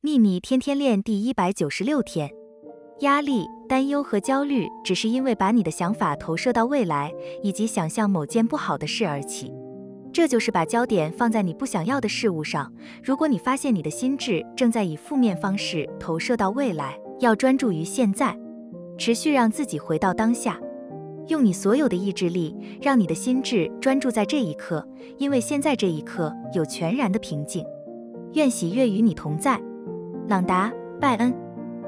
秘密天天练第一百九十六天，压力、担忧和焦虑只是因为把你的想法投射到未来，以及想象某件不好的事而起。这就是把焦点放在你不想要的事物上。如果你发现你的心智正在以负面方式投射到未来，要专注于现在，持续让自己回到当下，用你所有的意志力，让你的心智专注在这一刻，因为现在这一刻有全然的平静。愿喜悦与你同在。朗达·拜恩。